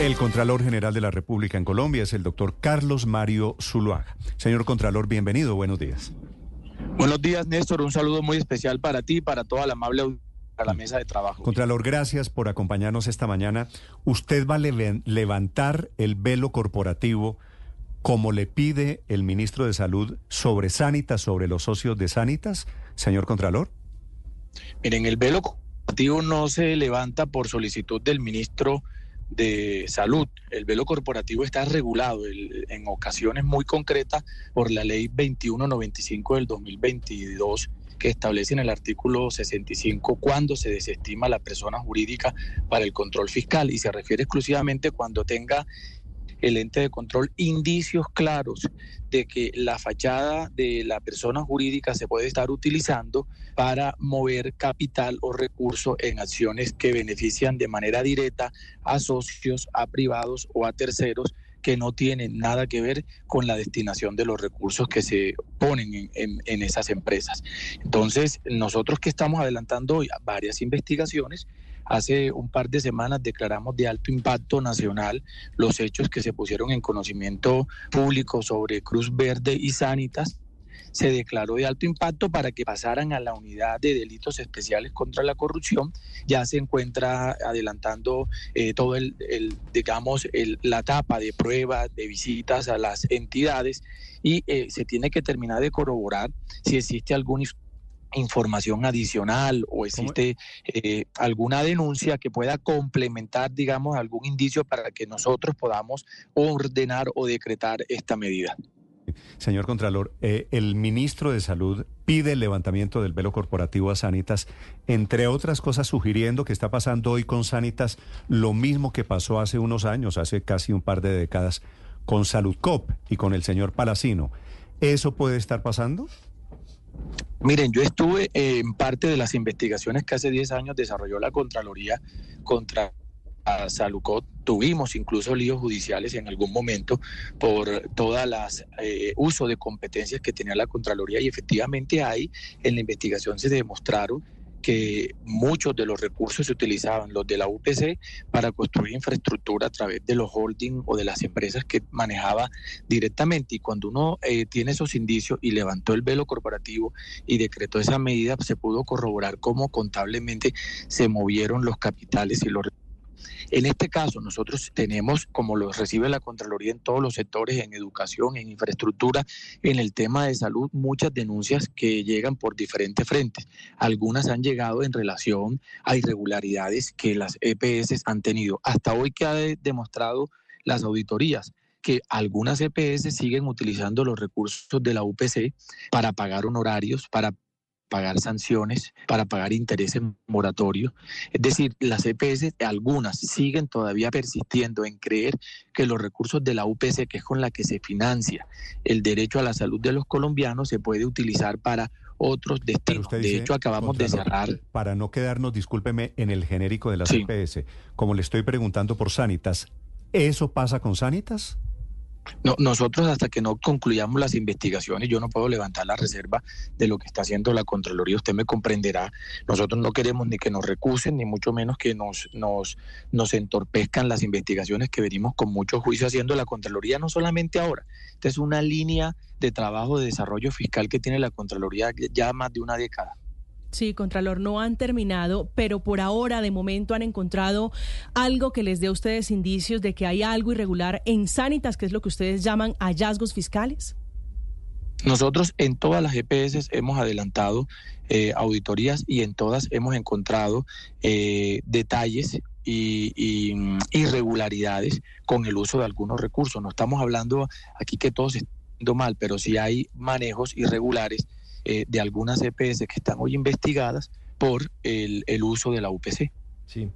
El Contralor General de la República en Colombia es el doctor Carlos Mario Zuluaga. Señor Contralor, bienvenido, buenos días. Buenos días, Néstor. Un saludo muy especial para ti y para toda la amable a la mesa de trabajo. Contralor, gracias por acompañarnos esta mañana. ¿Usted va a levantar el velo corporativo como le pide el ministro de Salud sobre Sanitas, sobre los socios de Sanitas, señor Contralor? Miren, el velo corporativo no se levanta por solicitud del ministro de salud. El velo corporativo está regulado en ocasiones muy concretas por la ley 2195 del 2022 que establece en el artículo 65 cuando se desestima la persona jurídica para el control fiscal y se refiere exclusivamente cuando tenga el ente de control indicios claros de que la fachada de la persona jurídica se puede estar utilizando para mover capital o recursos en acciones que benefician de manera directa a socios, a privados o a terceros que no tienen nada que ver con la destinación de los recursos que se ponen en, en esas empresas. Entonces, nosotros que estamos adelantando hoy varias investigaciones, Hace un par de semanas declaramos de alto impacto nacional los hechos que se pusieron en conocimiento público sobre Cruz Verde y Sanitas se declaró de alto impacto para que pasaran a la unidad de delitos especiales contra la corrupción. Ya se encuentra adelantando eh, todo el, digamos, la etapa de pruebas, de visitas a las entidades y eh, se tiene que terminar de corroborar si existe algún información adicional o existe eh, alguna denuncia que pueda complementar, digamos, algún indicio para que nosotros podamos ordenar o decretar esta medida. Señor Contralor, eh, el ministro de Salud pide el levantamiento del velo corporativo a Sanitas, entre otras cosas sugiriendo que está pasando hoy con Sanitas lo mismo que pasó hace unos años, hace casi un par de décadas, con Saludcop y con el señor Palacino. ¿Eso puede estar pasando? Miren, yo estuve en parte de las investigaciones que hace 10 años desarrolló la Contraloría contra Salucot. Tuvimos incluso líos judiciales en algún momento por todas las eh, uso de competencias que tenía la Contraloría y efectivamente ahí en la investigación se demostraron que muchos de los recursos se utilizaban, los de la UPC, para construir infraestructura a través de los holding o de las empresas que manejaba directamente. Y cuando uno eh, tiene esos indicios y levantó el velo corporativo y decretó esa medida, se pudo corroborar cómo contablemente se movieron los capitales y los recursos en este caso, nosotros tenemos, como lo recibe la Contraloría en todos los sectores, en educación, en infraestructura, en el tema de salud, muchas denuncias que llegan por diferentes frentes. Algunas han llegado en relación a irregularidades que las EPS han tenido. Hasta hoy que ha demostrado las auditorías que algunas EPS siguen utilizando los recursos de la UPC para pagar honorarios, para pagar sanciones, para pagar intereses moratorios. Es decir, las EPS, algunas siguen todavía persistiendo en creer que los recursos de la UPC, que es con la que se financia el derecho a la salud de los colombianos, se puede utilizar para otros destinos. de hecho, acabamos de cerrar. Para no quedarnos, discúlpeme, en el genérico de las EPS, como le estoy preguntando por Sanitas, ¿eso pasa con Sanitas? No, nosotros hasta que no concluyamos las investigaciones, yo no puedo levantar la reserva de lo que está haciendo la Contraloría. Usted me comprenderá. Nosotros no queremos ni que nos recusen, ni mucho menos que nos, nos, nos entorpezcan las investigaciones que venimos con mucho juicio haciendo la Contraloría, no solamente ahora. Esta es una línea de trabajo de desarrollo fiscal que tiene la Contraloría ya más de una década. Sí, Contralor, no han terminado, pero por ahora, de momento, han encontrado algo que les dé a ustedes indicios de que hay algo irregular en Sanitas, que es lo que ustedes llaman hallazgos fiscales. Nosotros en todas las EPS hemos adelantado eh, auditorías y en todas hemos encontrado eh, detalles y, mm, irregularidades con el uso de algunos recursos. No estamos hablando aquí que todo se está mal, pero sí hay manejos irregulares eh, de algunas EPS que están hoy investigadas por el, el uso de la UPC. Sí.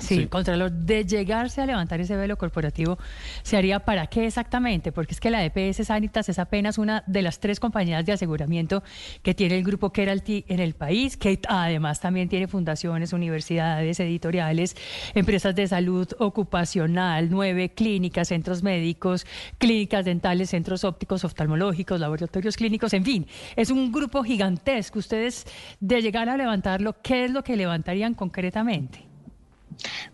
Sí, Contralor, de llegarse a levantar ese velo corporativo, ¿se haría para qué exactamente? Porque es que la EPS Sanitas es apenas una de las tres compañías de aseguramiento que tiene el grupo Keralty en el país, que además también tiene fundaciones, universidades, editoriales, empresas de salud ocupacional, nueve clínicas, centros médicos, clínicas dentales, centros ópticos, oftalmológicos, laboratorios clínicos, en fin, es un grupo gigantesco. Ustedes, de llegar a levantarlo, ¿qué es lo que levantarían concretamente?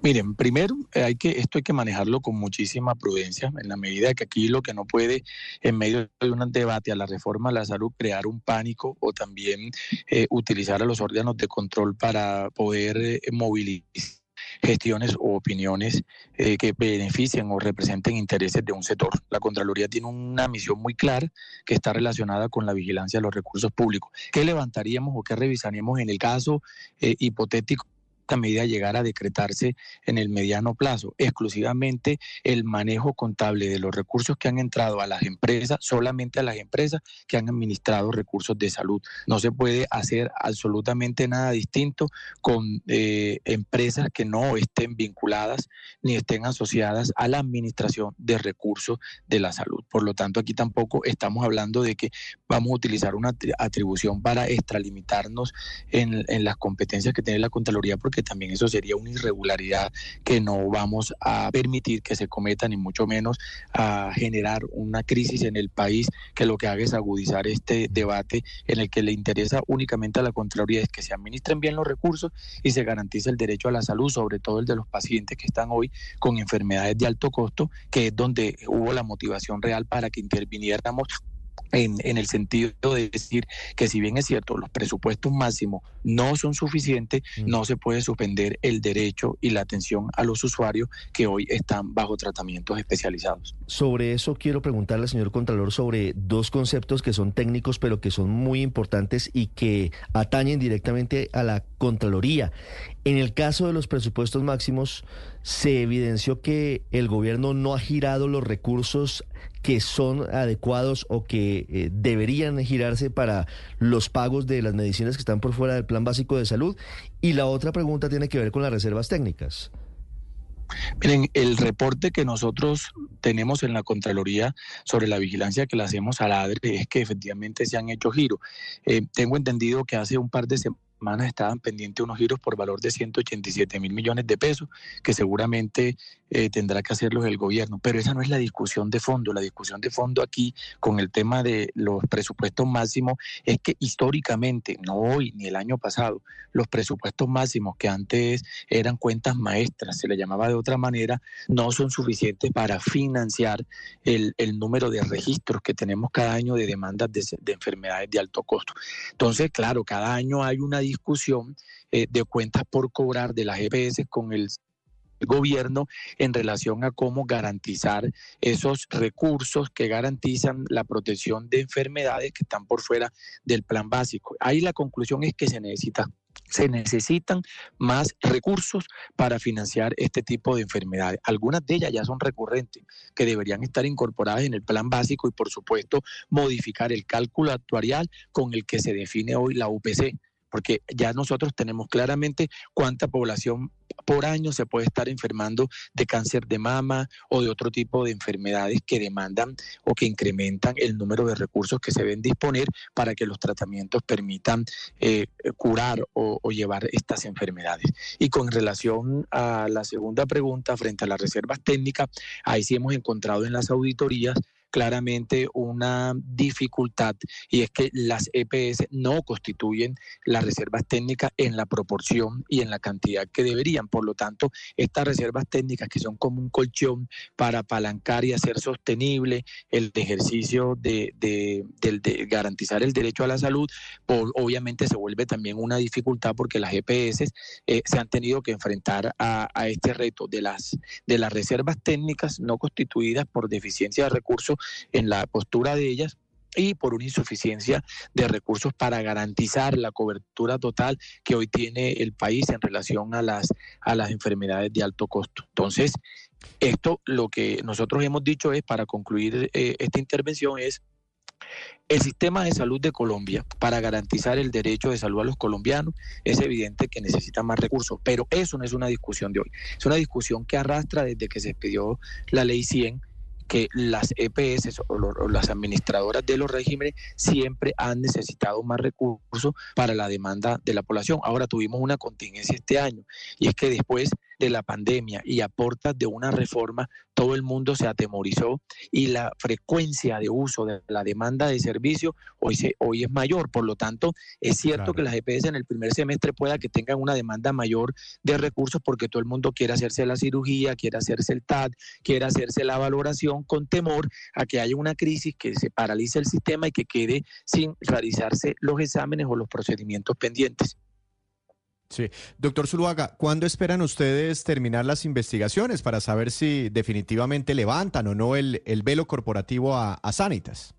Miren, primero eh, hay que esto hay que manejarlo con muchísima prudencia en la medida que aquí lo que no puede en medio de un debate a la reforma de la salud crear un pánico o también eh, utilizar a los órganos de control para poder eh, movilizar gestiones o opiniones que beneficien o representen intereses de un sector. La Contraloría tiene una misión muy clara que está relacionada con la vigilancia de los recursos públicos. ¿Qué levantaríamos o qué revisaríamos en el caso hipotético medida llegara a decretarse en el mediano plazo, exclusivamente el manejo contable de los recursos que han entrado a las empresas, solamente a las empresas que han administrado recursos de salud. No se puede hacer absolutamente nada distinto con eh, empresas que no estén vinculadas ni estén asociadas a la administración de recursos de la salud. Por lo tanto, aquí tampoco estamos hablando de que vamos a utilizar una atribución para extralimitarnos en, en las competencias que tiene la Contraloría, porque también eso sería una irregularidad que no vamos a permitir que se cometa, ni mucho menos a generar una crisis en el país que lo que haga es agudizar este debate en el que le interesa únicamente a la Contraloría es que se administren bien los recursos y se garantice el derecho a la salud, sobre todo el de los pacientes que están hoy con enfermedades de alto costo, que es donde hubo la motivación real para que interviniéramos en, en, el sentido de decir que si bien es cierto, los presupuestos máximos no son suficientes, mm. no se puede suspender el derecho y la atención a los usuarios que hoy están bajo tratamientos especializados. Sobre eso quiero preguntarle al señor Contralor sobre dos conceptos que son técnicos pero que son muy importantes y que atañen directamente a la Contraloría. En el caso de los presupuestos máximos, se evidenció que el gobierno no ha girado los recursos que son adecuados o que eh, deberían girarse para los pagos de las medicinas que están por fuera del plan básico de salud. Y la otra pregunta tiene que ver con las reservas técnicas. Miren, el reporte que nosotros tenemos en la Contraloría sobre la vigilancia que le hacemos a la ADRE es que efectivamente se han hecho giros. Eh, tengo entendido que hace un par de semanas estaban pendientes unos giros por valor de 187 mil millones de pesos, que seguramente eh, tendrá que hacerlos el gobierno. Pero esa no es la discusión de fondo. La discusión de fondo aquí con el tema de los presupuestos máximos es que históricamente, no hoy ni el año pasado, los presupuestos máximos que antes eran cuentas maestras, se le llamaba de otra manera, no son suficientes para financiar el, número de registros que tenemos cada año de demandas de, de enfermedades de alto costo. Entonces, claro, cada año hay una discusión eh, de cuentas por cobrar de las EPS con el gobierno en relación a cómo garantizar esos recursos que garantizan la protección de enfermedades que están por fuera del plan básico. Ahí la conclusión es que se necesita se necesitan más recursos para financiar este tipo de enfermedades. Algunas de ellas ya son recurrentes, que deberían estar incorporadas en el plan básico y, por supuesto, modificar el cálculo actuarial con el que se define hoy la UPC porque ya nosotros tenemos claramente cuánta población por año se puede estar enfermando de cáncer de mama o de otro tipo de enfermedades que demandan o que incrementan el número de recursos que se deben disponer para que los tratamientos permitan eh, curar o, o, llevar estas enfermedades. Y con relación a la segunda pregunta frente a las reservas técnicas, ahí sí hemos encontrado en las auditorías claramente una dificultad y es que las EPS no constituyen las reservas técnicas en la proporción y en la cantidad que deberían. Por lo tanto, estas reservas técnicas que son como un colchón para apalancar y hacer sostenible el ejercicio de, de, garantizar el derecho a la salud, obviamente se vuelve también una dificultad porque las EPS eh, se han tenido que enfrentar a, a este reto de las, de las reservas técnicas no constituidas por deficiencia de recursos en la postura de ellas y por una insuficiencia de recursos para garantizar la cobertura total que hoy tiene el país en relación a las, a las enfermedades de alto costo. Entonces, esto lo que nosotros hemos dicho es, para concluir eh, esta intervención, es el sistema de salud de Colombia, para garantizar el derecho de salud a los colombianos, es evidente que necesita más recursos, pero eso no es una discusión de hoy, es una discusión que arrastra desde que se expidió la ley 100 que las EPS o, las administradoras de los regímenes siempre han necesitado más recursos para la demanda de la población. Ahora tuvimos una contingencia este año y es que después de la pandemia y a portas de una reforma, todo el mundo se atemorizó y la frecuencia de uso de la demanda de servicio hoy, se, hoy es mayor. Por lo tanto, es cierto que las EPS en el primer semestre pueda que tengan una demanda mayor de recursos porque todo el mundo quiere hacerse la cirugía, quiere hacerse el TAD, quiere hacerse la valoración con temor a que haya una crisis que se paralice el sistema y que quede sin realizarse los exámenes o los procedimientos pendientes. Sí. Doctor Zuluaga, ¿cuándo esperan ustedes terminar las investigaciones para saber si definitivamente levantan o no el, velo corporativo a, Sanitas?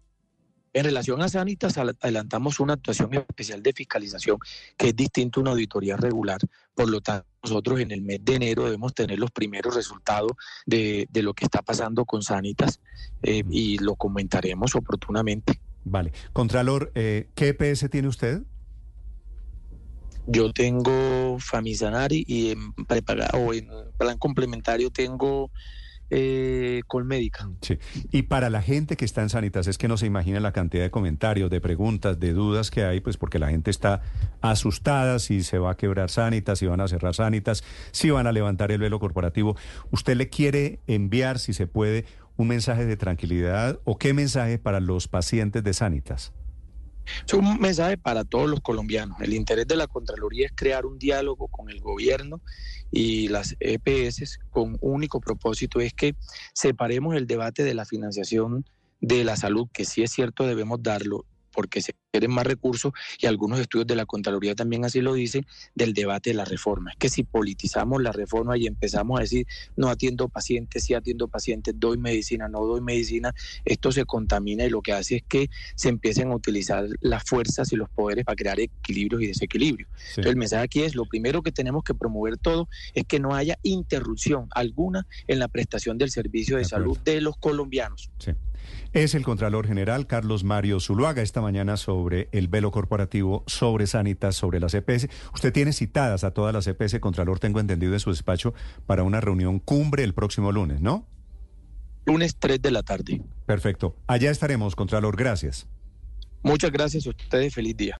En relación a Sanitas, adelantamos una actuación especial de fiscalización que es distinto a una auditoría regular. Por lo tanto, nosotros en el mes de enero debemos tener los primeros resultados de, lo que está pasando con Sanitas eh, y lo comentaremos oportunamente. Vale. Contralor, eh, ¿qué EPS tiene usted? Yo tengo Famisanari y en prepagado en plan complementario tengo eh, Colmédica. Sí. Y para la gente que está en Sanitas, es que no se imagina la cantidad de comentarios, de preguntas, de dudas que hay, pues porque la gente está asustada si se va a quebrar Sanitas, si van a cerrar Sanitas, si van a levantar el velo corporativo. ¿Usted le quiere enviar, si se puede, un mensaje de tranquilidad o qué mensaje para los pacientes de Sanitas? Es un mensaje para todos los colombianos. El interés de la Contraloría es crear un diálogo con el gobierno y las EPS con único propósito es que separemos el debate de la financiación de la salud, que sí es cierto debemos darlo, porque se quieren más recursos y algunos estudios de la Contraloría también así lo dicen, del debate de la reforma. Es que si politizamos la reforma y empezamos a decir, no atiendo pacientes, sí atiendo pacientes, doy medicina, no doy medicina, esto se contamina y lo que hace es que se empiecen a utilizar las fuerzas y los poderes para crear equilibrios y desequilibrios. Entonces el mensaje aquí es, lo primero que tenemos que promover todo es que no haya interrupción alguna en la prestación del servicio de, salud de los colombianos. Sí. Es el Contralor General Carlos Mario Zuluaga esta mañana sobre el velo corporativo, sobre Sanitas, sobre las EPS. Usted tiene citadas a todas las EPS, Contralor, tengo entendido en su despacho, para una reunión cumbre el próximo lunes, ¿no? Lunes 3 de la tarde. Perfecto. Allá estaremos, Contralor. Gracias. Muchas gracias a ustedes. Feliz día.